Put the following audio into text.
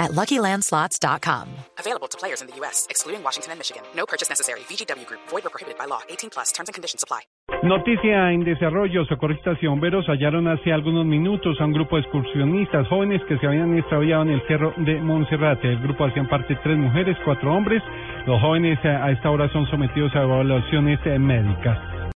at LuckyLandSlots.com. Available to players in the U.S., excluding Washington and Michigan. No purchase necessary. VGW Group. Void or prohibited by law. 18 plus. Terms and conditions apply. Noticia en desarrollo. Socorristas y bomberos hallaron hace algunos minutos a un grupo de excursionistas jóvenes que se habían extraviado en el cerro de Monserrate. El grupo hacían parte tres mujeres, cuatro hombres. Los jóvenes a esta hora son sometidos a evaluaciones médicas.